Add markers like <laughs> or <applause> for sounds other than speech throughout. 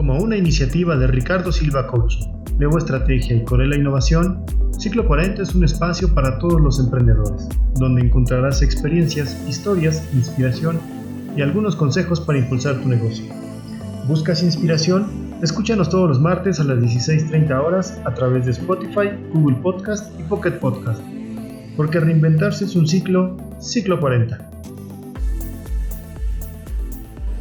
Como una iniciativa de Ricardo Silva Coaching, Leo Estrategia y Corela Innovación, Ciclo 40 es un espacio para todos los emprendedores, donde encontrarás experiencias, historias, inspiración y algunos consejos para impulsar tu negocio. ¿Buscas inspiración? Escúchanos todos los martes a las 16.30 horas a través de Spotify, Google Podcast y Pocket Podcast. Porque reinventarse es un ciclo, ciclo 40.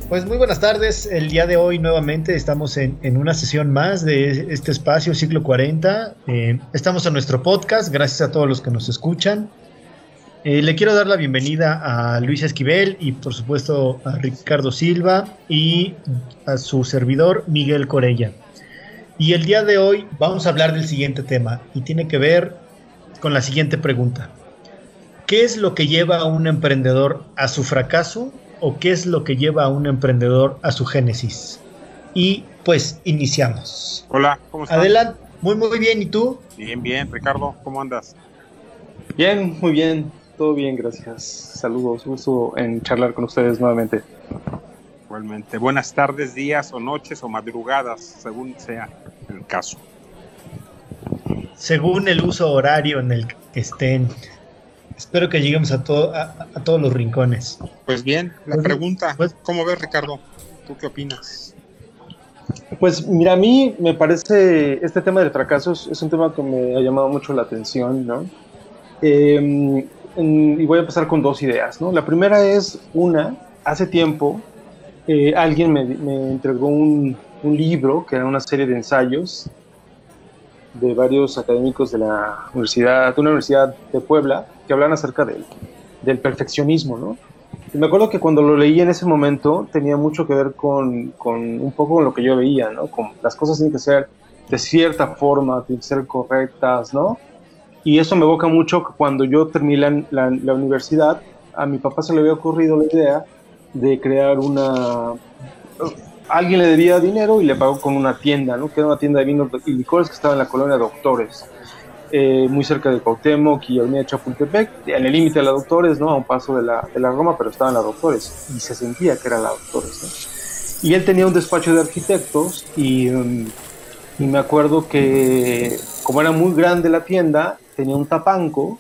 Pues muy buenas tardes. El día de hoy nuevamente estamos en, una sesión más de este espacio, ciclo 40. Eh, estamos en nuestro podcast. Gracias a todos los que nos escuchan. Eh, le quiero dar la bienvenida a Luis Esquivel y por supuesto a Ricardo Silva y a su servidor Miguel Corella. Y el día de hoy vamos a hablar del siguiente tema y tiene que ver con la siguiente pregunta. ¿Qué es lo que lleva a un emprendedor a su fracaso o qué es lo que lleva a un emprendedor a su génesis. Y pues iniciamos. Hola, ¿cómo estás? Adelante, muy muy bien, ¿y tú? Bien, bien, Ricardo, ¿cómo andas? Bien, muy bien, todo bien, gracias. Saludos, gusto en charlar con ustedes nuevamente. Igualmente, buenas tardes, días o noches o madrugadas, según sea el caso. Según el uso horario en el que estén. Espero que lleguemos a, a, todos los rincones. Pues bien, la pues pregunta, pues, ¿cómo ves Ricardo? ¿Tú qué opinas? Pues mira, a mí me parece, este tema del fracaso es, un tema que me ha llamado mucho la atención, ¿no? Em, y voy a empezar con dos ideas, ¿no? La primera es una, hace tiempo eh, alguien me, entregó un, un libro que era una serie de ensayos de varios académicos de la universidad, de una universidad de Puebla, que hablan acerca del, del perfeccionismo, ¿no? Y me acuerdo que cuando lo leí en ese momento tenía mucho que ver con, con, un poco con lo que yo veía, ¿no? Con las cosas tienen que ser de cierta forma, tienen que ser correctas, ¿no? Y eso me evoca mucho que cuando yo terminé la, la, universidad, a mi papá se le había ocurrido la idea de crear una alguien le debía dinero y le pagó con una tienda, ¿no? Que era una tienda de vinos y licores que estaba en la colonia Doctores, eh, muy cerca de Cuauhtémoc y Avenida Chapultepec, en el límite de la Doctores, ¿no? A un paso de la, de la Roma, pero estaba en la Doctores y se sentía que era la Doctores, ¿no? Y él tenía un despacho de arquitectos y, um, y me acuerdo que como era muy grande la tienda, tenía un tapanco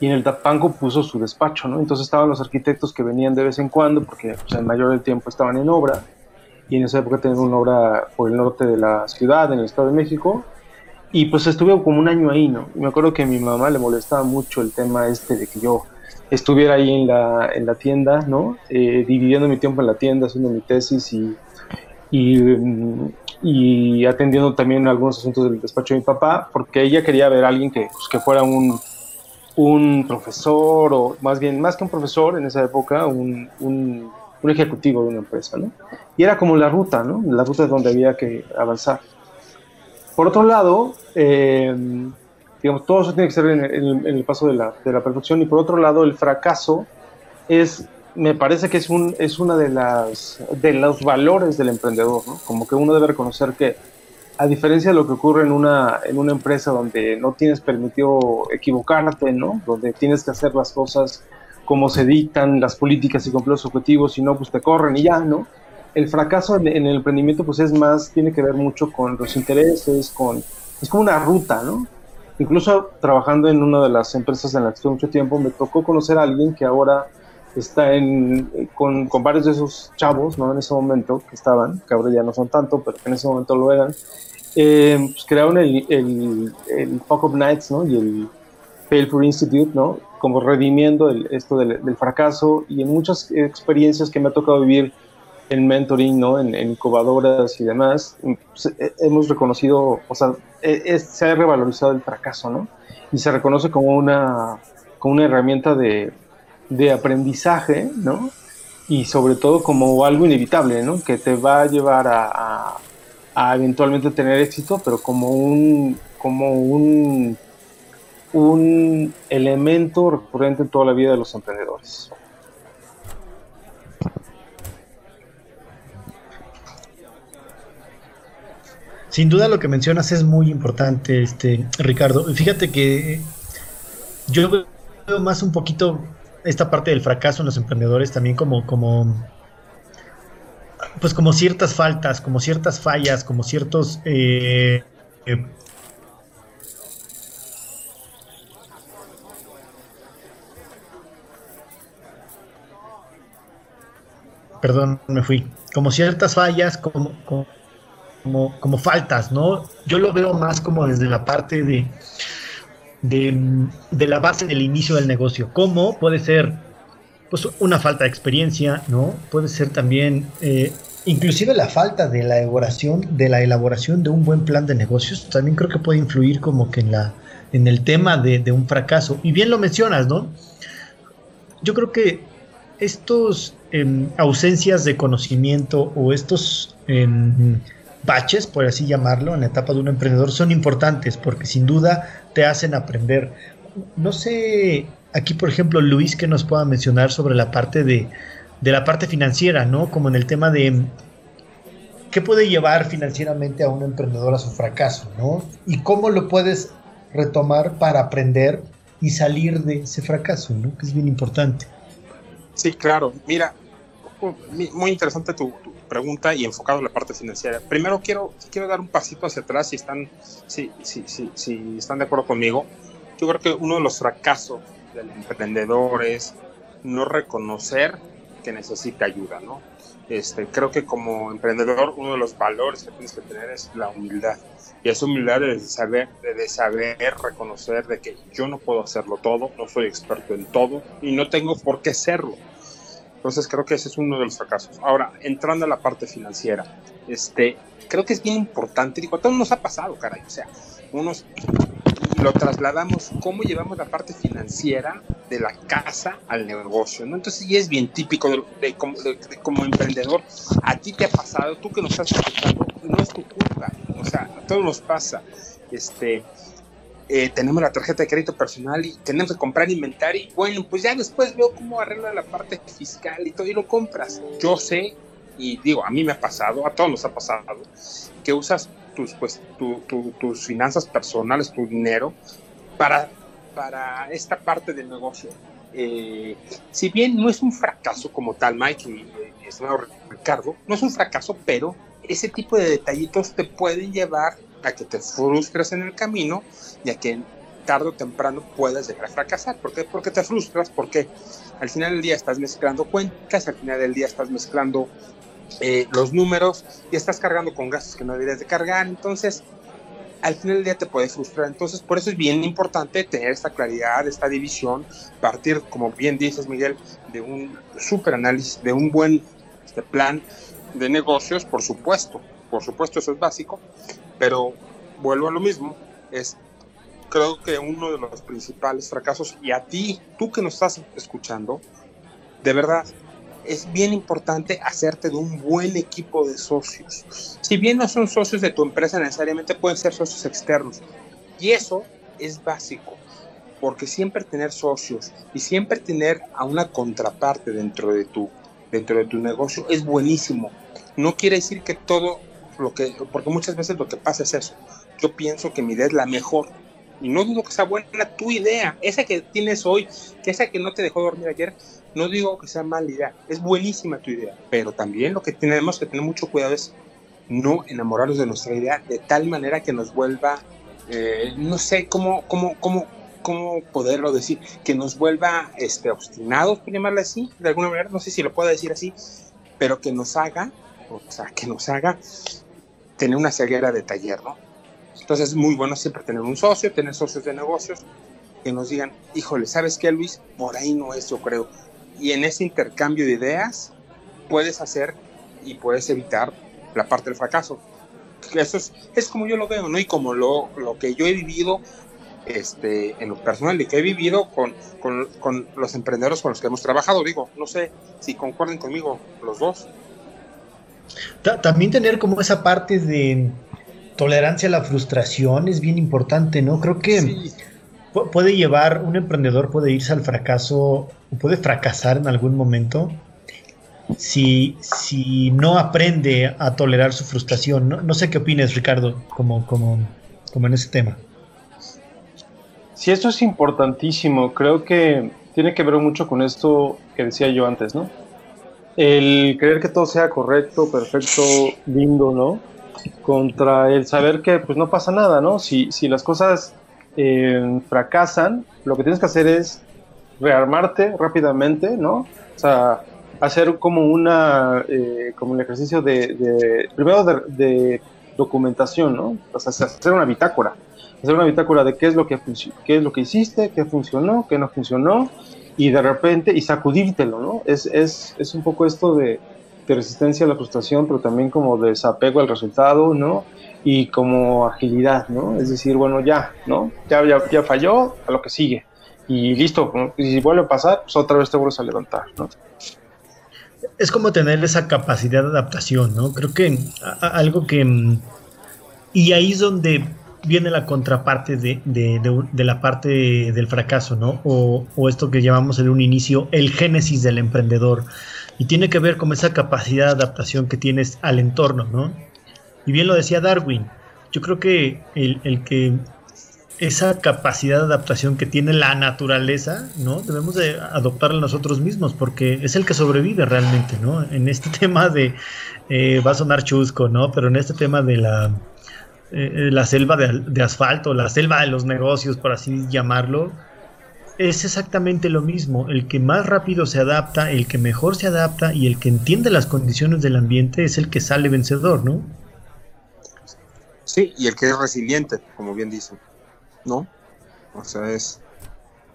y en el tapanco puso su despacho, ¿no? Entonces estaban los arquitectos que venían de vez en cuando, porque pues, el mayor del tiempo estaban en obra, y en esa época tenía una obra por el norte de la ciudad, en el Estado de México, y pues estuve como un año ahí, ¿no? Y me acuerdo que a mi mamá le molestaba mucho el tema este de que yo estuviera ahí en la, en la tienda, ¿no? Eh, dividiendo mi tiempo en la tienda, haciendo mi tesis y, mm, y, atendiendo también algunos asuntos del despacho de mi papá, porque ella quería ver a alguien que, pues, que fuera un, un profesor, o más bien, más que un profesor en esa época, un, un un ejecutivo de una empresa, ¿no? Y era como la ruta, ¿no? La ruta donde había que avanzar. Por otro lado, eh, digamos, todo eso tiene que ser en el, paso de la, de la, perfección y por otro lado, el fracaso es, me parece que es, un, es una de las de los valores del emprendedor, ¿no? Como que uno debe reconocer que a diferencia de lo que ocurre en una, en una empresa donde no tienes permitido equivocarte, ¿no? Donde tienes que hacer las cosas cómo se dictan las políticas y cumplir los objetivos, si no, pues te corren y ya, ¿no? El fracaso en, el emprendimiento, pues es más, tiene que ver mucho con los intereses, con, es como una ruta, ¿no? Incluso trabajando en una de las empresas en las que estuve mucho tiempo, me tocó conocer a alguien que ahora está en, con, con, varios de esos chavos, ¿no? En ese momento que estaban, que ahora ya no son tanto, pero que en ese momento lo eran, eh, pues crearon el, el, el Fuck Up Nights, ¿no? Y el Failful Institute, ¿no? Como redimiendo esto del, fracaso y en muchas experiencias que me ha tocado vivir en mentoring, ¿no? En, incubadoras y demás, pues, hemos reconocido, o sea, e, se ha revalorizado el fracaso, ¿no? Y se reconoce como una, como una herramienta de, de aprendizaje, ¿no? Y sobre todo como algo inevitable, ¿no? Que te va a llevar a, a eventualmente tener éxito, pero como un, como un un elemento recurrente en toda la vida de los emprendedores. Sin duda lo que mencionas es muy importante, este Ricardo. Fíjate que yo veo más un poquito esta parte del fracaso en los emprendedores también como, como pues como ciertas faltas, como ciertas fallas, como ciertos... Eh, eh, perdón, me fui, como ciertas fallas, como, como, como, faltas, ¿no? Yo lo veo más como desde la parte de, de, la base del inicio del negocio. ¿Cómo puede ser pues, una falta de experiencia, ¿no? Puede ser también eh, inclusive la falta de la elaboración, de la elaboración de un buen plan de negocios, también creo que puede influir como que en la en el tema de, de un fracaso. Y bien lo mencionas, ¿no? Yo creo que estos em, ausencias de conocimiento o estos em, baches, por así llamarlo, en la etapa de un emprendedor son importantes porque sin duda te hacen aprender. No sé, aquí por ejemplo Luis que nos pueda mencionar sobre la parte de, de la parte financiera, ¿no? Como en el tema de qué puede llevar financieramente a un emprendedor a su fracaso, ¿no? Y cómo lo puedes retomar para aprender y salir de ese fracaso, ¿no? Que es bien importante. Sí, claro. Mira, muy interesante tu, pregunta y enfocado en la parte financiera. Primero quiero, quiero dar un pasito hacia atrás si están, si, si, si, si están de acuerdo conmigo. Yo creo que uno de los fracasos del emprendedor es no reconocer que necesita ayuda, ¿no? Este, creo que como emprendedor uno de los valores que tienes que tener es la humildad. Y esa humildad de saber, de saber reconocer de que yo no puedo hacerlo todo, no soy experto en todo y no tengo por qué serlo. Entonces creo que ese es uno de los fracasos. Ahora, entrando a la parte financiera, este, creo que es bien importante, digo, a todos nos ha pasado, caray, o sea, unos lo trasladamos, cómo llevamos la parte financiera de la casa al negocio, ¿no? Entonces, y es bien típico de, como emprendedor, a ti te ha pasado, tú que nos estás escuchando, no es tu culpa, o sea, a todos nos pasa, este, eh, tenemos la tarjeta de crédito personal y tenemos que comprar inventario y bueno, pues ya después veo cómo arregla la parte fiscal y todo y lo compras. Yo sé, y digo, a mí me ha pasado, a todos nos ha pasado, que usas tus, pues, tus finanzas personales, tu dinero, para, para esta parte del negocio. Eh, si bien no es un fracaso como tal, Mike y estimado Ricardo, no es un fracaso, pero ese tipo de detallitos te pueden llevar a que te frustres en el camino y a que tarde o temprano puedas llegar a fracasar. ¿Por qué? Porque te frustras, porque al final del día estás mezclando cuentas, al final del día estás mezclando eh, los números y estás cargando con gastos que no deberías de cargar. Entonces, al final del día te puede frustrar. Entonces, por eso es bien importante tener esta claridad, esta división, partir, como bien dices, Miguel, de un super análisis, de un buen este, plan de negocios, por supuesto. Por supuesto, eso es básico, pero vuelvo a lo mismo, es creo que uno de los principales fracasos, y a ti, tú que nos estás escuchando, de verdad, es bien importante hacerte de un buen equipo de socios. Si bien no son socios de tu empresa, necesariamente pueden ser socios externos. Y eso es básico, porque siempre tener socios y siempre tener a una contraparte dentro de tu, dentro de tu negocio es buenísimo. No quiere decir que todo porque muchas veces lo que pasa es eso. Yo pienso que mi idea es la mejor, y no dudo que sea buena tu idea, esa que tienes hoy, que esa que no te dejó dormir ayer, no digo que sea mala idea, es buenísima tu idea, pero también lo que tenemos que tener mucho cuidado es no enamorarnos de nuestra idea de tal manera que nos vuelva, eh, no sé cómo, cómo, cómo, cómo poderlo decir, que nos vuelva este, obstinados, por llamarlo así, de alguna manera, no sé si lo puedo decir así, pero que nos haga, o sea, que nos haga tener una ceguera de taller, ¿no? Entonces es muy bueno siempre tener un socio, tener socios de negocios que nos digan, híjole, ¿sabes qué, Luis? Por ahí no es, yo creo. Y en ese intercambio de ideas puedes hacer y puedes evitar la parte del fracaso. Eso es, es como yo lo veo, ¿no? Y como lo, lo que yo he vivido este, en lo personal y que he vivido con, con, con, los emprendedores con los que hemos trabajado. Digo, no sé si concuerden conmigo los dos. También tener como esa parte de tolerancia a la frustración es bien importante, ¿no? Creo que puede llevar, un emprendedor puede irse al fracaso, puede fracasar en algún momento si, si no aprende a tolerar su frustración. No, sé qué opinas, Ricardo, como, como, como en ese tema. Sí, esto es importantísimo. Creo que tiene que ver mucho con esto que decía yo antes, ¿no? El creer que todo sea correcto, perfecto, lindo, ¿no? Contra el saber que pues no pasa nada, ¿no? Si, si las cosas eh, fracasan, lo que tienes que hacer es rearmarte rápidamente, ¿no? O sea, hacer como una, eh, como un ejercicio de, primero de, documentación, ¿no? O sea, hacer una bitácora, hacer una bitácora de qué es lo que qué es lo que hiciste, qué funcionó, qué no funcionó, y de repente, y sacudírtelo, ¿no? Es, es, es un poco esto de, resistencia a la frustración, pero también como de desapego al resultado, ¿no? Y como agilidad, ¿no? Es decir, bueno, ya, ¿no? Ya, ya, ya falló, a lo que sigue. Y listo, y si vuelve a pasar, pues otra vez te vuelves a levantar, ¿no? Es como tener esa capacidad de adaptación, ¿no? Creo que algo que... Mm, y ahí es donde viene la contraparte de, la parte del fracaso, ¿no? O, esto que llamamos en un inicio el génesis del emprendedor. Y tiene que ver con esa capacidad de adaptación que tienes al entorno, ¿no? Y bien lo decía Darwin, yo creo que el, el que esa capacidad de adaptación que tiene la naturaleza, ¿no? Debemos de adoptarla nosotros mismos porque es el que sobrevive realmente, ¿no? En este <laughs> tema de, eh, va a sonar chusco, ¿no? Pero en este tema de la eh, la selva de, asfalto, la selva de los negocios, por así llamarlo, es exactamente lo mismo. El que más rápido se adapta, el que mejor se adapta y el que entiende las condiciones del ambiente es el que sale vencedor, ¿no? Sí, y el que es resiliente, como bien dicen, ¿no? O sea, es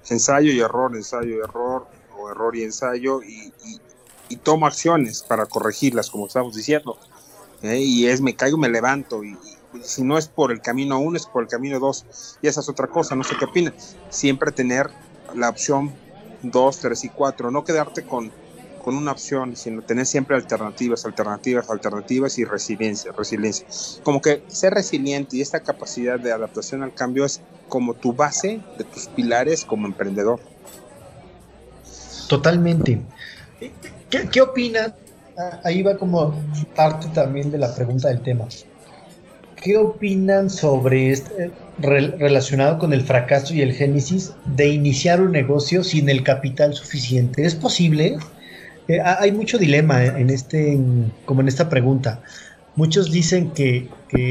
ensayo y error, ensayo y error, o error y ensayo, y, toma acciones para corregirlas, como estamos diciendo. ¿eh? Y es me caigo, me levanto, y, si no es por el camino uno, es por el camino dos. Y esa es otra cosa, no sé qué opinas. Siempre tener la opción dos, tres y cuatro, no quedarte con, con una opción, sino tener siempre alternativas, alternativas, alternativas y resiliencia, resiliencia. Como que ser resiliente y esta capacidad de adaptación al cambio es como tu base de tus pilares como emprendedor. Totalmente. ¿Qué, qué opinas? Ah, ahí va como parte también de la pregunta del tema. ¿Qué opinan sobre este, relacionado con el fracaso y el génesis de iniciar un negocio sin el capital suficiente? ¿Es posible? Eh, hay mucho dilema en este, como en esta pregunta. Muchos dicen que,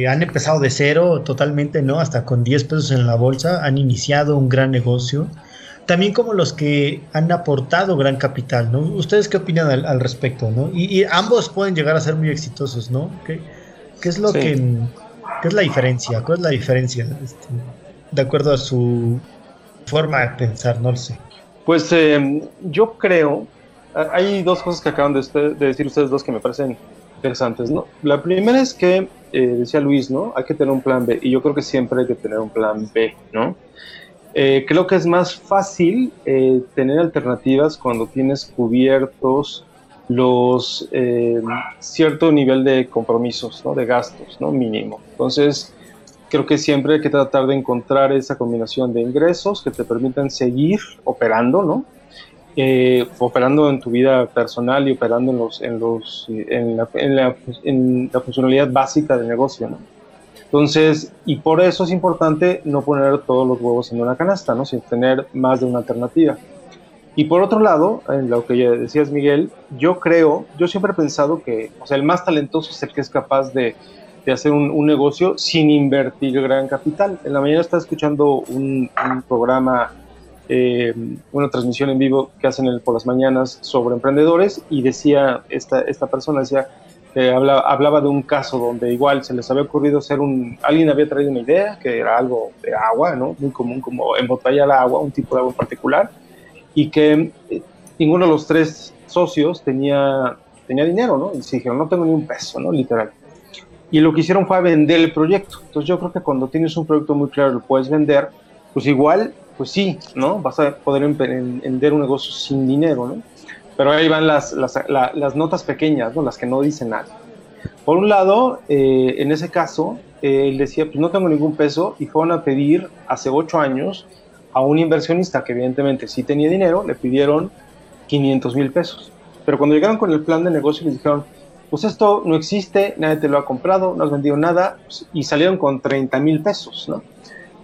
han empezado de cero totalmente, ¿no? Hasta con 10 pesos en la bolsa, han iniciado un gran negocio. También como los que han aportado gran capital, ¿no? ¿Ustedes qué opinan al, respecto, ¿no? Y, ambos pueden llegar a ser muy exitosos, ¿no? ¿Qué, es lo que ¿Qué es la diferencia? ¿Cuál es la diferencia? Este, de acuerdo a su forma de pensar, no lo sé. Pues eh, yo creo, hay dos cosas que acaban de, decir ustedes dos que me parecen interesantes, ¿no? La primera es que, eh, decía Luis, ¿no? Hay que tener un plan B, y yo creo que siempre hay que tener un plan B, ¿no? Eh, creo que es más fácil tener alternativas cuando tienes cubiertos los eh, cierto nivel de compromisos, ¿no? de gastos ¿no? mínimo. Entonces, creo que siempre hay que tratar de encontrar esa combinación de ingresos que te permitan seguir operando, ¿no? Eh, operando en tu vida personal y operando en, los, en, los, en, la, en, la, en la funcionalidad básica del negocio. ¿no? Entonces, y por eso es importante no poner todos los huevos en una canasta, ¿no? sino tener más de una alternativa. Y por otro lado, en lo que decías Miguel, yo creo, yo siempre he pensado que, o sea, el más talentoso es el que es capaz de, de hacer un, un, negocio sin invertir gran capital. En la mañana estaba escuchando un, un programa, eh, una transmisión en vivo que hacen el, por las mañanas sobre emprendedores y decía, esta, esta persona decía, eh, hablaba, hablaba de un caso donde igual se les había ocurrido hacer un, alguien había traído una idea que era algo de agua, ¿no? Muy común como embotellar agua, un tipo de agua en particular y que eh, ninguno de los tres socios tenía, tenía dinero, ¿no? Y se dijeron, no tengo ni un peso, ¿no? Literal. Y lo que hicieron fue vender el proyecto. Entonces yo creo que cuando tienes un proyecto muy claro, lo puedes vender, pues igual, pues sí, ¿no? Vas a poder emprender un negocio sin dinero, ¿no? Pero ahí van las, las, las notas pequeñas, ¿no? Las que no dicen nada. Por un lado, eh, en ese caso, eh, él decía, pues no tengo ningún peso y fueron a pedir hace ocho años a un inversionista que evidentemente sí tenía dinero, le pidieron 500 mil pesos. Pero cuando llegaron con el plan de negocio les dijeron, pues esto no existe, nadie te lo ha comprado, no has vendido nada, pues, y salieron con 30 mil pesos, ¿no?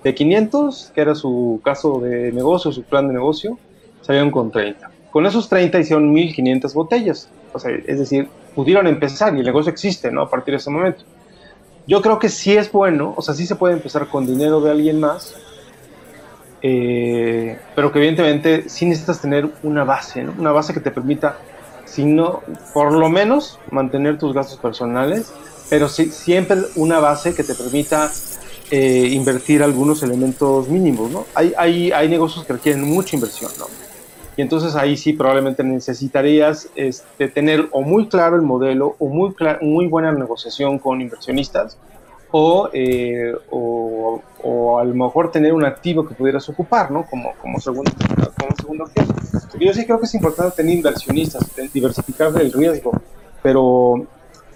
De 500, que era su caso de negocio, su plan de negocio, salieron con 30. Con esos 30 hicieron 1.500 botellas. O sea, es decir, pudieron empezar y el negocio existe, ¿no? A partir de ese momento. Yo creo que sí es bueno, o sea, sí se puede empezar con dinero de alguien más, eh, pero que evidentemente sí necesitas tener una base, ¿no? Una base que te permita, si no, por lo menos mantener tus gastos personales, pero sí, siempre una base que te permita eh, invertir algunos elementos mínimos, ¿no? Hay, hay, hay negocios que requieren mucha inversión, ¿no? Y entonces ahí sí probablemente necesitarías este, tener o muy claro el modelo o muy, muy buena negociación con inversionistas o, eh, o, o, a lo mejor tener un activo que pudieras ocupar, ¿no? Como, como, segundo, como segundo. Yo sí creo que es importante tener inversionistas, diversificar el riesgo, pero,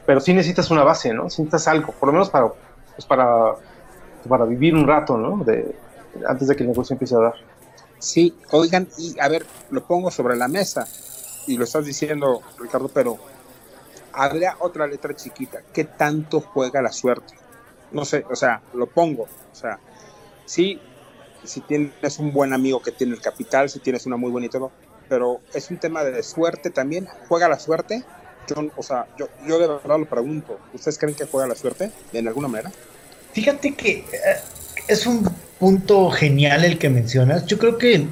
pero sí necesitas una base, ¿no? Necesitas algo, por lo menos para, pues para, para vivir un rato, ¿no? De, antes de que el negocio empiece a dar. Sí, oigan, y a ver, lo pongo sobre la mesa, y lo estás diciendo, Ricardo, pero habría otra letra chiquita. ¿Qué tanto juega la suerte? No sé, o sea, lo pongo. O sea, sí, si tienes un buen amigo que tiene el capital, si tienes una muy buena pero es un tema de suerte también. ¿Juega la suerte? Yo, o sea, yo, yo de verdad lo pregunto. ¿Ustedes creen que juega la suerte en alguna manera? Fíjate que eh, es un punto genial el que mencionas. Yo creo que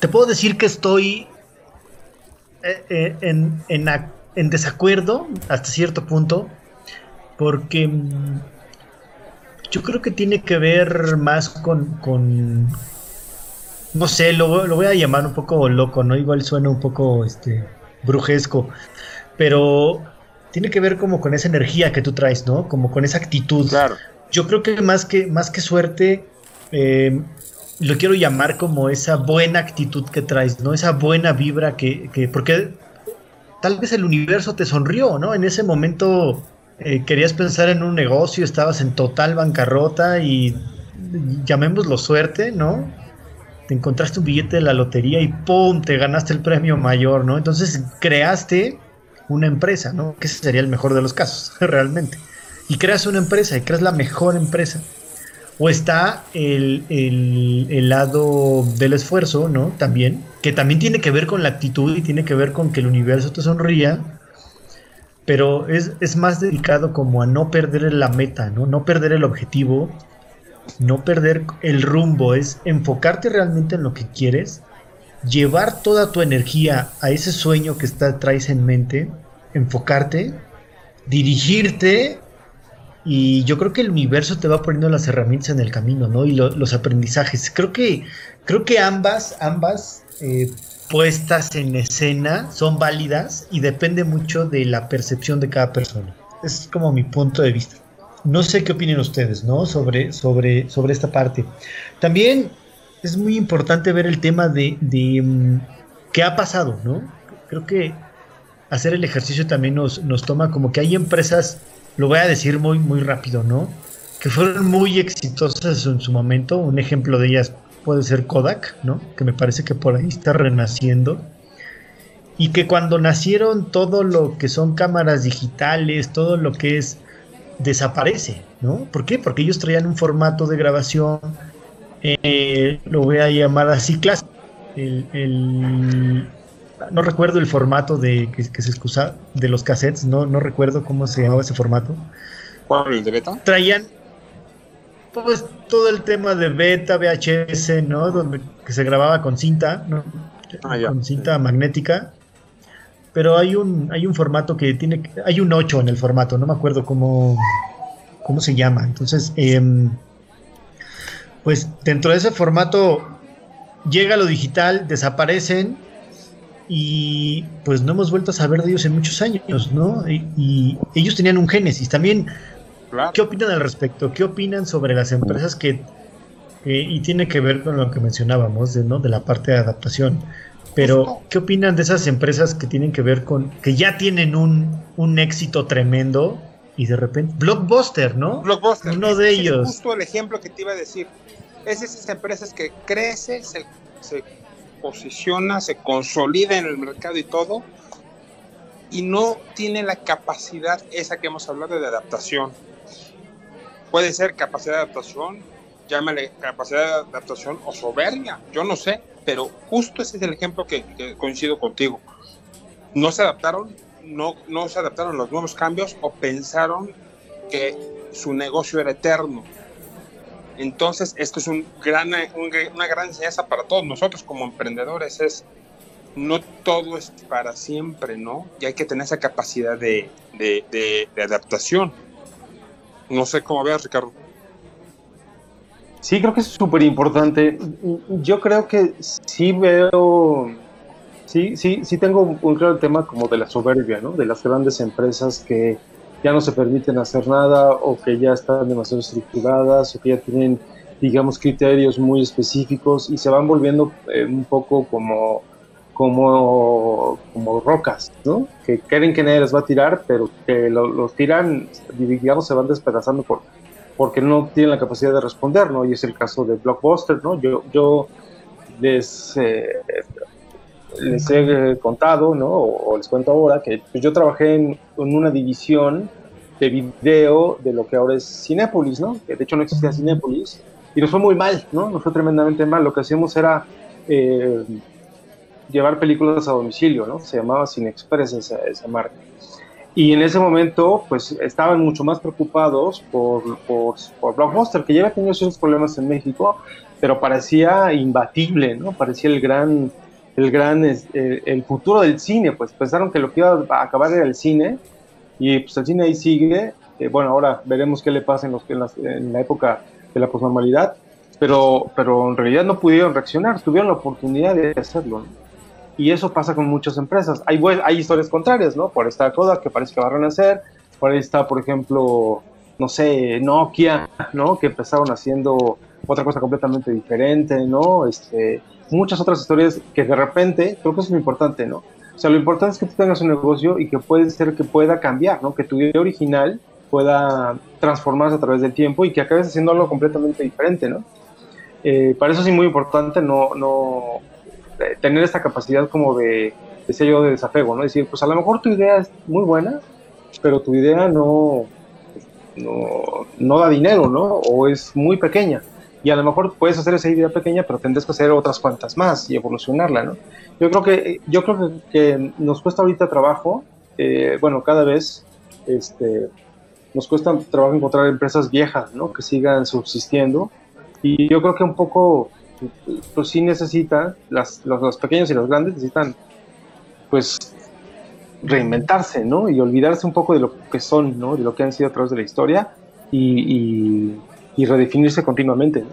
te puedo decir que estoy eh, eh, en, en, desacuerdo hasta cierto punto, porque mm, yo creo que tiene que ver más con, con no sé, lo, lo, voy a llamar un poco loco, ¿no? Igual suena un poco este, brujesco, pero tiene que ver como con esa energía que tú traes, ¿no? Como con esa actitud. Claro yo creo que más que, más que suerte, eh, lo quiero llamar como esa buena actitud que traes, ¿no? Esa buena vibra que, que porque tal vez el universo te sonrió, ¿no? En ese momento eh, querías pensar en un negocio, estabas en total bancarrota y llamémoslo suerte, ¿no? Te encontraste un billete de la lotería y ¡pum! te ganaste el premio mayor, ¿no? Entonces creaste una empresa, ¿no? Que ese sería el mejor de los casos, <laughs> realmente y creas una empresa y creas la mejor empresa. O está el, el, lado del esfuerzo, ¿no? También, que también tiene que ver con la actitud y tiene que ver con que el universo te sonría, pero es, es más dedicado como a no perder la meta, ¿no? No perder el objetivo, no perder el rumbo, es enfocarte realmente en lo que quieres, llevar toda tu energía a ese sueño que está, traes en mente, enfocarte, dirigirte y yo creo que el universo te va poniendo las herramientas en el camino, ¿no? Y los aprendizajes. Creo que, creo que ambas, ambas eh, puestas en escena son válidas y depende mucho de la percepción de cada persona. Es como mi punto de vista. No sé qué opinan ustedes, ¿no? Sobre, sobre, sobre esta parte. También es muy importante ver el tema de, de mm, qué ha pasado, ¿no? Creo que hacer el ejercicio también nos, nos toma como que hay empresas lo voy a decir muy, muy rápido, ¿no? Que fueron muy exitosas en su momento. Un ejemplo de ellas puede ser Kodak, ¿no? Que me parece que por ahí está renaciendo. Y que cuando nacieron todo lo que son cámaras digitales, todo lo que es, desaparece, ¿no? ¿Por qué? Porque ellos traían un formato de grabación, eh, lo voy a llamar así, clásico. el, no recuerdo el formato de que, se excusa de los cassettes, no, no recuerdo cómo se llamaba ese formato. ¿Cuál? ¿El de beta? Traían pues todo el tema de beta, VHS, ¿no? Donde que se grababa con cinta, ¿no? Ah, con cinta magnética. Pero hay un, hay un formato que tiene, hay un 8 en el formato, no me acuerdo cómo, cómo se llama. Entonces, em, pues dentro de ese formato llega lo digital, desaparecen y pues no hemos vuelto a saber de ellos en muchos años, ¿no? Y, ellos tenían un génesis. También, ¿qué opinan al respecto? ¿Qué opinan sobre las empresas que, y tiene que ver con lo que mencionábamos, de, ¿no? De la parte de adaptación. Pero, ¿qué opinan de esas empresas que tienen que ver con, que ya tienen un, un éxito tremendo y de repente, Blockbuster, ¿no? Blockbuster. Uno de ellos. Es justo el ejemplo que te iba a decir. Es esas empresas que crece, se, se posiciona, se consolida en el mercado y todo, y no tiene la capacidad esa que hemos hablado de adaptación. Puede ser capacidad de adaptación, llámale capacidad de adaptación o soberbia, yo no sé, pero justo ese es el ejemplo que, coincido contigo. No se adaptaron, no, no se adaptaron los nuevos cambios o pensaron que su negocio era eterno. Entonces, esto es un gran, una gran enseñanza para todos nosotros como emprendedores, es no todo es para siempre, ¿no? Y hay que tener esa capacidad de, de adaptación. No sé cómo veas, Ricardo. Sí, creo que es súper importante. Yo creo que sí veo, sí, sí, sí tengo un claro tema como de la soberbia, ¿no? De las grandes empresas que ya no se permiten hacer nada o que ya están demasiado estructuradas o que ya tienen, digamos, criterios muy específicos y se van volviendo eh, un poco como, como, como rocas, ¿no? Que creen que nadie les va a tirar, pero que los tiran, digamos, se van despedazando por porque no tienen la capacidad de responder, ¿no? Y es el caso de Blockbuster, ¿no? Yo, yo les, eh, les he contado, ¿no? O, les cuento ahora que pues, yo trabajé en, una división de video de lo que ahora es Cinépolis, ¿no? Que de hecho no existía Cinépolis y nos fue muy mal, ¿no? Nos fue tremendamente mal. Lo que hacíamos era eh, llevar películas a domicilio, ¿no? Se llamaba Cinexpress esa, esa marca. Y en ese momento, pues estaban mucho más preocupados por, por, por Blockbuster, que ya había tenido problemas en México, pero parecía imbatible, ¿no? Parecía el gran, el gran, el, futuro del cine, pues pensaron que lo que iba a acabar era el cine, y pues el cine ahí sigue. Eh, bueno, ahora veremos qué le pasa en, los, en, en la época de la posnormalidad, pero, pero en realidad no pudieron reaccionar, tuvieron la oportunidad de hacerlo. ¿no? Y eso pasa con muchas empresas. Hay, hay historias contrarias, ¿no? Por ahí está Kodak, que parece que va a renacer. Por ahí está, por ejemplo, no sé, Nokia, ¿no? Que empezaron haciendo otra cosa completamente diferente, ¿no? Este, muchas otras historias que de repente, creo que eso es lo importante, ¿no? O sea, lo importante es que tú tengas un negocio y que puede ser que pueda cambiar, ¿no? Que tu idea original pueda transformarse a través del tiempo y que acabes haciendo algo completamente diferente, ¿no? Eh, para eso es muy importante no, no, tener esta capacidad como de, decía yo, de desapego, ¿no? Decir, pues a lo mejor tu idea es muy buena, pero tu idea no, no, da dinero, ¿no? O es muy pequeña. Y a lo mejor puedes hacer esa idea pequeña, pero tendrás que hacer otras cuantas más y evolucionarla, ¿no? Yo creo que, yo creo que, nos cuesta ahorita trabajo, eh, bueno, cada vez este, nos cuesta trabajo encontrar empresas viejas, ¿no? Que sigan subsistiendo. Y yo creo que un poco pues sí necesita, las, los, pequeños y los grandes necesitan, pues, reinventarse, ¿no? Y olvidarse un poco de lo que son, ¿no? De lo que han sido a través de la historia y, y, redefinirse continuamente,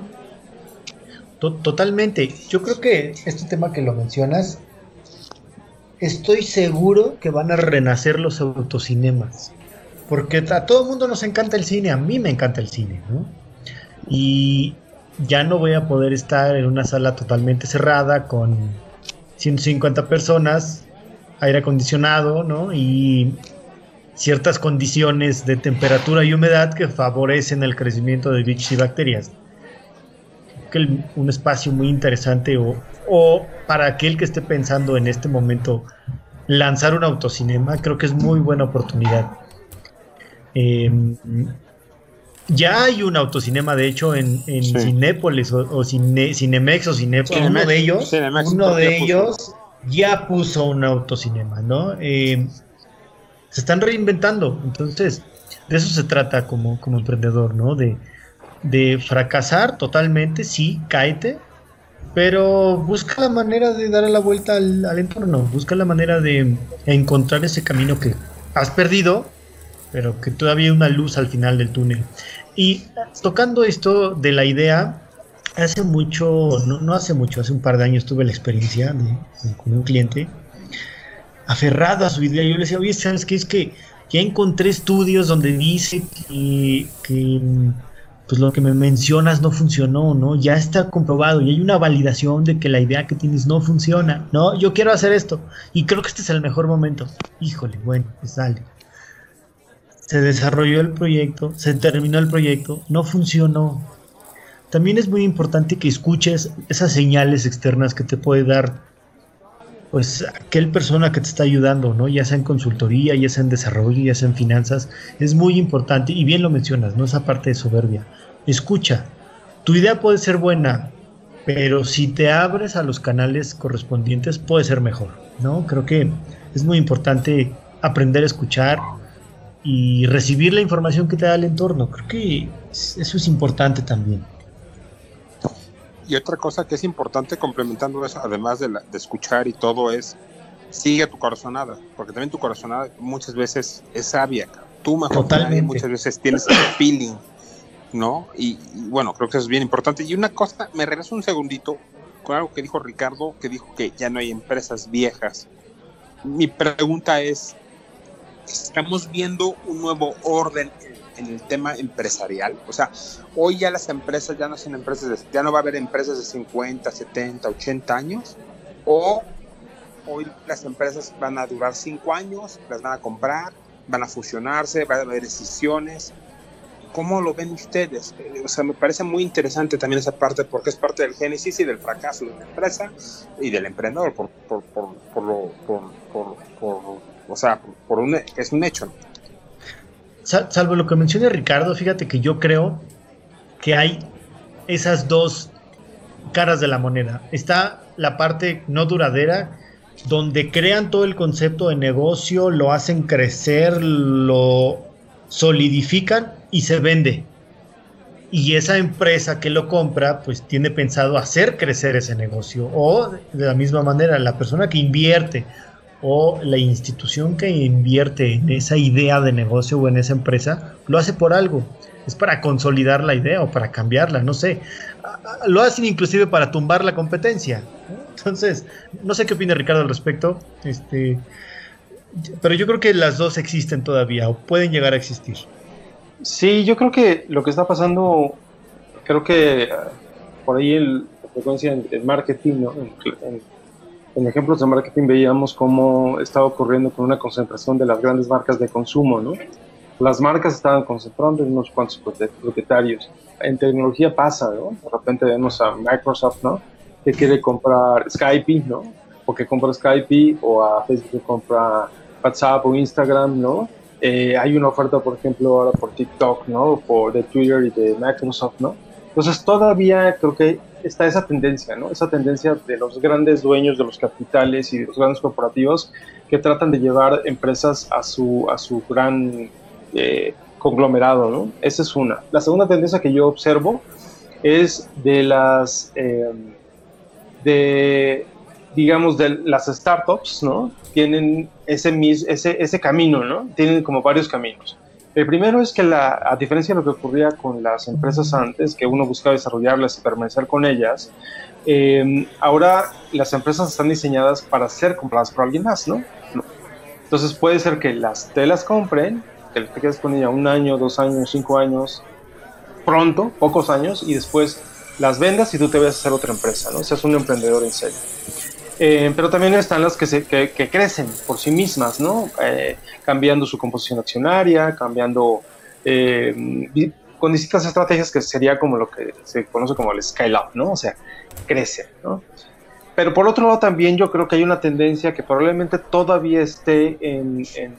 Totalmente. Yo creo que este tema que lo mencionas, estoy seguro que van a renacer los autocinemas. Porque a todo el mundo nos encanta el cine, a mí me encanta el cine, ¿no? Y, ya no voy a poder estar en una sala totalmente cerrada con 150 personas, aire acondicionado, ¿no? Y ciertas condiciones de temperatura y humedad que favorecen el crecimiento de bichos y bacterias. Que un espacio muy interesante o, o, para aquel que esté pensando en este momento lanzar un autocinema, creo que es muy buena oportunidad. Eh, ya hay un autocinema, de hecho, en, en Cinépolis o, Cinemex o Cinépolis. Uno de ellos, uno de ellos ya puso un autocinema, ¿no? Eh, se están reinventando. Entonces, de eso se trata como, como emprendedor, ¿no? De, de fracasar totalmente, sí, cáete, pero busca la manera de dar la vuelta al, al, entorno, busca la manera de encontrar ese camino que has perdido pero que todavía hay una luz al final del túnel. Y tocando esto de la idea, hace mucho, no, hace mucho, hace un par de años tuve la experiencia con un cliente aferrado a su idea. Yo le decía, oye, ¿sabes qué? Es que ya encontré estudios donde dice que, pues lo que me mencionas no funcionó, ¿no? Ya está comprobado y hay una validación de que la idea que tienes no funciona, ¿no? Yo quiero hacer esto y creo que este es el mejor momento. Híjole, bueno, pues sale se desarrolló el proyecto, se terminó el proyecto, no funcionó. También es muy importante que escuches esas señales externas que te puede dar pues aquel persona que te está ayudando, ¿no? Ya sea en consultoría, ya sea en desarrollo, ya sea en finanzas, es muy importante y bien lo mencionas, ¿no? Esa parte de soberbia. Escucha, tu idea puede ser buena, pero si te abres a los canales correspondientes puede ser mejor, ¿no? Creo que es muy importante aprender a escuchar y recibir la información que te da el entorno. Creo que eso es importante también. Y otra cosa que es importante complementando eso, además de, escuchar y todo, es sigue tu corazonada, porque también tu corazonada muchas veces es sabia. Tú mejor muchas veces tienes el <clears throat> feeling, ¿no? Y, bueno, creo que eso es bien importante. Y una cosa, me regreso un segundito con algo que dijo Ricardo, que dijo que ya no hay empresas viejas. Mi pregunta es, ¿estamos viendo un nuevo orden en el tema empresarial. O sea, hoy ya las empresas ya no son empresas, de, ya no va a haber empresas de 50, 70, 80 años. O hoy las empresas van a durar 5 años, las van a comprar, van a fusionarse, van a haber decisiones. ¿Cómo lo ven ustedes? Eh, o sea, me parece muy interesante también esa parte porque es parte del génesis y del fracaso de la empresa y del emprendedor, por, por, por, por lo, por, o sea, por un, es un hecho salvo lo que menciona Ricardo, fíjate que yo creo que hay esas dos caras de la moneda. Está la parte no duradera, donde crean todo el concepto de negocio, lo hacen crecer, lo solidifican y se vende. Y esa empresa que lo compra, pues tiene pensado hacer crecer ese negocio. O de la misma manera, la persona que invierte o la institución que invierte en esa idea de negocio o en esa empresa lo hace por algo. Es para consolidar la idea o para cambiarla, no sé. Lo hacen inclusive para tumbar la competencia. Entonces, no sé qué opina Ricardo al respecto. Este, pero yo creo que las dos existen todavía o pueden llegar a existir. Sí, yo creo que lo que está pasando, creo que ah, por ahí el, la frecuencia en, marketing, ¿no? Ejemplos de marketing veíamos cómo estaba ocurriendo con una concentración de las grandes marcas de consumo, ¿no? Las marcas estaban concentrando en unos cuantos propietarios. En tecnología pasa, ¿no? De repente vemos a Microsoft, ¿no? Que quiere comprar Skype, ¿no? Porque compra Skype o a Facebook que compra WhatsApp o Instagram, ¿no? Eh, hay una oferta, por ejemplo, ahora por TikTok, ¿no? Por de Twitter y de Microsoft, ¿no? Entonces todavía creo que está esa tendencia, ¿no? Esa tendencia de los grandes dueños de los capitales y de los grandes corporativos que tratan de llevar empresas a su, a su gran eh, conglomerado, ¿no? Esa es una. La segunda tendencia que yo observo es de las, eh, de, digamos, de las startups, ¿no? Tienen ese, ese, ese camino, ¿no? Tienen como varios caminos. El primero es que la, a diferencia de lo que ocurría con las empresas antes, que uno buscaba desarrollarlas y permanecer con ellas, em, ahora las empresas están diseñadas para ser compradas por alguien más, ¿no? Entonces puede ser que las te las compren, que te quedes con ella un año, dos años, cinco años, pronto, pocos años, y después las vendas y tú te vas a hacer otra empresa, ¿no? Seas un emprendedor en serio. Eh, pero también están las que, se, que, crecen por sí mismas, ¿no? Eh, cambiando su composición accionaria, cambiando eh, con distintas estrategias que sería como lo que se conoce como el scale up, ¿no? O sea, crece, ¿no? Pero por otro lado también yo creo que hay una tendencia que probablemente todavía esté en, en,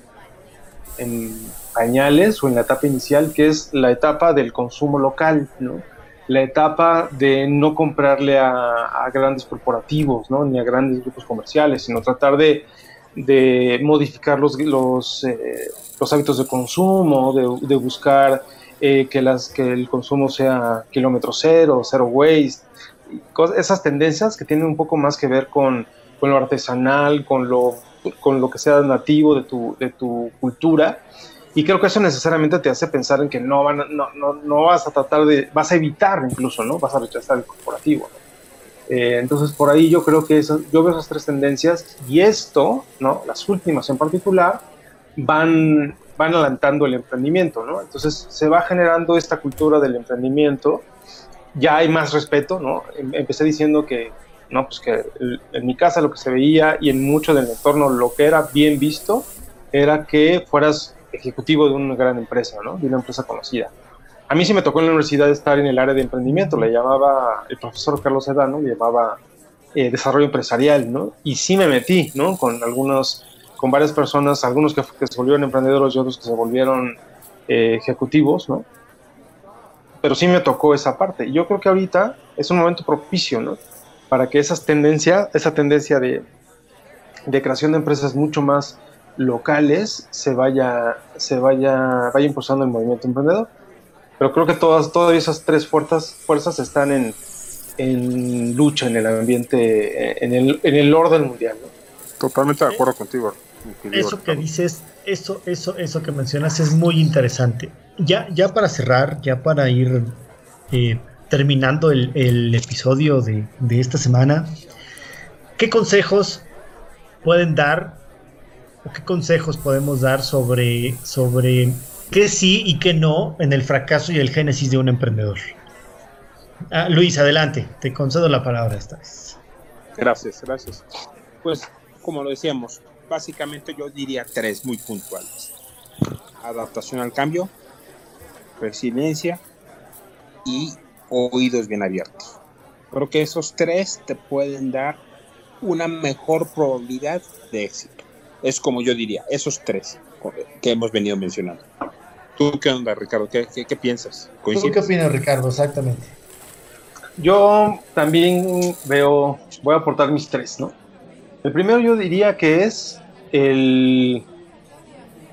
en pañales o en la etapa inicial, que es la etapa del consumo local, ¿no? La etapa de no comprarle a, grandes corporativos, ¿no? ni a grandes grupos comerciales, sino tratar de, modificar los, los, eh, los, hábitos de consumo, de, de buscar eh, que, las, que el consumo sea kilómetro cero, cero waste, esas tendencias que tienen un poco más que ver con, con lo artesanal, con lo, con lo que sea nativo de tu, de tu cultura y creo que eso necesariamente te hace pensar en que no, van, no, no, no vas a tratar de, vas a evitar incluso, ¿no? Vas a rechazar el corporativo. Eh, entonces, por ahí yo creo que eso, yo veo esas tres tendencias y esto, ¿no? Las últimas en particular, van, van adelantando el emprendimiento, ¿no? Entonces, se va generando esta cultura del emprendimiento, ya hay más respeto, ¿no? Em, empecé diciendo que, no, pues que en mi casa lo que se veía y en mucho del entorno lo que era bien visto era que fueras ejecutivo de una gran empresa, ¿no? De una empresa conocida. A mí sí me tocó en la universidad estar en el área de emprendimiento, le llamaba, el profesor Carlos Sedano le llamaba eh, desarrollo empresarial, ¿no? Y sí me metí, ¿no? Con algunos, con varias personas, algunos que, se volvieron emprendedores y otros que se volvieron eh, ejecutivos, ¿no? pero sí me tocó esa parte. Yo creo que ahorita es un momento propicio, ¿no? Para que esas tendencia, esa tendencia de, de creación de empresas mucho más locales se vaya, se vaya, vaya impulsando el movimiento emprendedor. Pero creo que todas, todas esas tres fuerzas, fuerzas están en, en lucha en el ambiente, en el, en el orden mundial. Totalmente de acuerdo contigo. Eso que dices, eso, eso, eso que mencionas es muy interesante. Ya, ya para cerrar, ya para ir eh, terminando el, el episodio de, de, esta semana, ¿qué consejos pueden dar qué consejos podemos dar sobre, sobre qué sí y qué no en el fracaso y el génesis de un emprendedor? Ah, Luis, adelante, te concedo la palabra esta vez. Gracias, gracias. Pues, como lo decíamos, básicamente yo diría tres muy puntuales. Adaptación al cambio, resiliencia y oídos bien abiertos. Creo que esos tres te pueden dar una mejor probabilidad de éxito. Es como yo diría, esos tres que hemos venido mencionando. ¿Tú qué onda, Ricardo? ¿Qué, qué, qué piensas? ¿Tú qué opinas, Ricardo? Exactamente. Yo también veo, voy a aportar mis tres, ¿no? El primero yo diría que es el,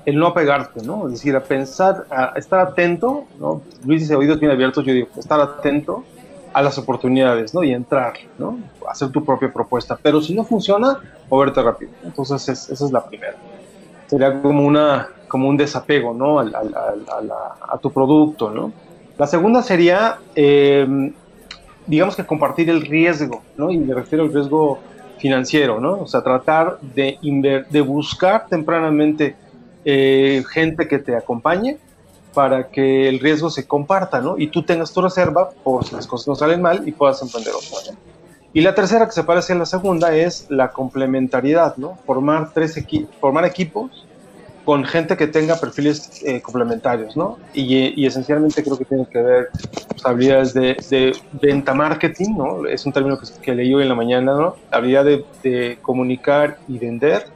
el no apegarte, ¿no? Es decir, a pensar, a estar atento, ¿no? Luis dice oídos bien abiertos, yo digo, estar atento a las oportunidades, ¿no? Y entrar, ¿no? Hacer tu propia propuesta. Pero si no funciona, moverte rápido. Entonces, esa es la primera. Sería como, una, como un desapego, ¿no? A, a, tu producto, ¿no? La segunda sería eh, digamos que compartir el riesgo, ¿no? Y me refiero al riesgo financiero, ¿no? O sea, tratar de, de buscar tempranamente eh, gente que te acompañe para que el riesgo se comparta, ¿no? Y tú tengas tu reserva por si las cosas no salen mal y puedas emprender otra, ¿no? Y la tercera, que se parece a la segunda, es la complementariedad, ¿no? Formar, tres formar equipos con gente que tenga perfiles eh, complementarios, ¿no? Y, y, esencialmente creo que tiene que ver pues, habilidades de, de, venta marketing, ¿no? Es un término que, que, leí hoy en la mañana, ¿no? La habilidad de, de comunicar y vender,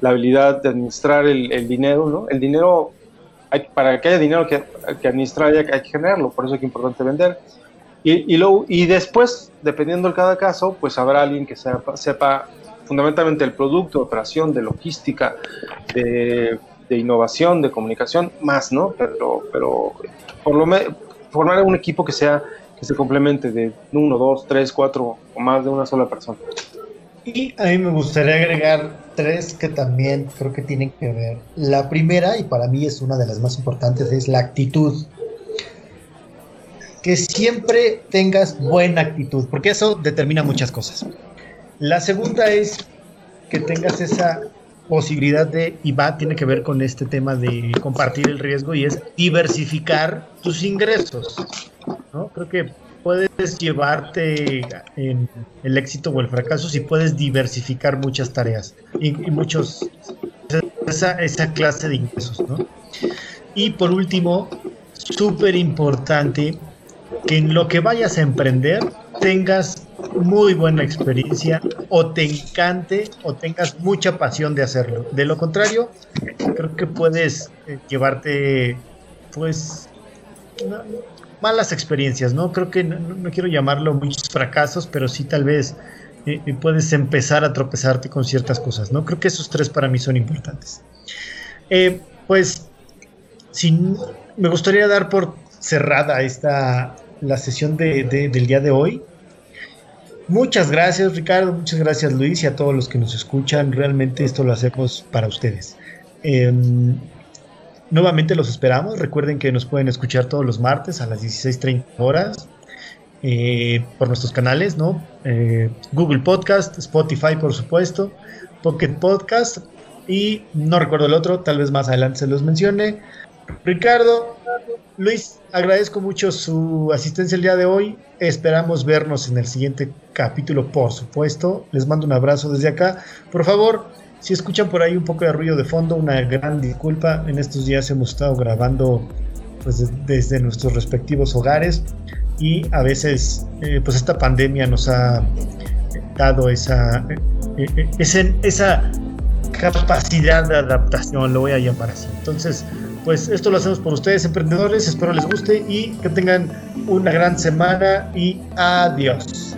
la habilidad de administrar el, el dinero, ¿no? El dinero, hay, para que haya dinero que, que administrar hay, hay, que generarlo, por eso es que es importante vender. Y, y, y después, dependiendo de cada caso, pues habrá alguien que sepa, sepa fundamentalmente el producto, operación, de logística, de, de, innovación, de comunicación, más, ¿no? Pero, pero por lo menos formar un equipo que sea que se complemente de uno, dos, tres, cuatro o más de una sola persona. Y a mí me gustaría agregar tres que también creo que tienen que ver. La primera, y para mí es una de las más importantes, es la actitud. Que siempre tengas buena actitud, porque eso determina muchas cosas. La segunda es que tengas esa posibilidad de, y va, tiene que ver con este tema de compartir el riesgo, y es diversificar tus ingresos. ¿no? Creo que puedes llevarte en el éxito o el fracaso si puedes diversificar muchas tareas y, muchos esa, esa, clase de ingresos. ¿no? Y por último, súper importante que en lo que vayas a emprender tengas muy buena experiencia o te encante o tengas mucha pasión de hacerlo. De lo contrario, creo que puedes eh, llevarte pues malas experiencias, ¿no? Creo que no, quiero llamarlo muchos fracasos, pero sí tal vez eh, eh, puedes empezar a tropezarte con ciertas cosas, ¿no? Creo que esos tres para mí son importantes. Eh, pues, sin, me gustaría dar por cerrada esta la sesión de, de, del día de hoy. Muchas gracias Ricardo, muchas gracias Luis y a todos los que nos escuchan. Realmente esto lo hacemos para ustedes. Eh, nuevamente los esperamos. Recuerden que nos pueden escuchar todos los martes a las 16.30 horas eh, por nuestros canales, ¿no? Eh, Google Podcast, Spotify por supuesto, Pocket Podcast y no recuerdo el otro, tal vez más adelante se los mencione. Ricardo, Luis, agradezco mucho su asistencia el día de hoy. Esperamos vernos en el siguiente capítulo, por supuesto. Les mando un abrazo desde acá. Por favor, si escuchan por ahí un poco de ruido de fondo, una gran disculpa. En estos días hemos estado grabando pues, desde nuestros respectivos hogares y a veces eh, pues esta pandemia nos ha dado esa, eh, eh, esa, capacidad de adaptación, lo voy a llamar así. Entonces, pues esto lo hacemos por ustedes, emprendedores. Espero les guste y que tengan una gran semana y adiós.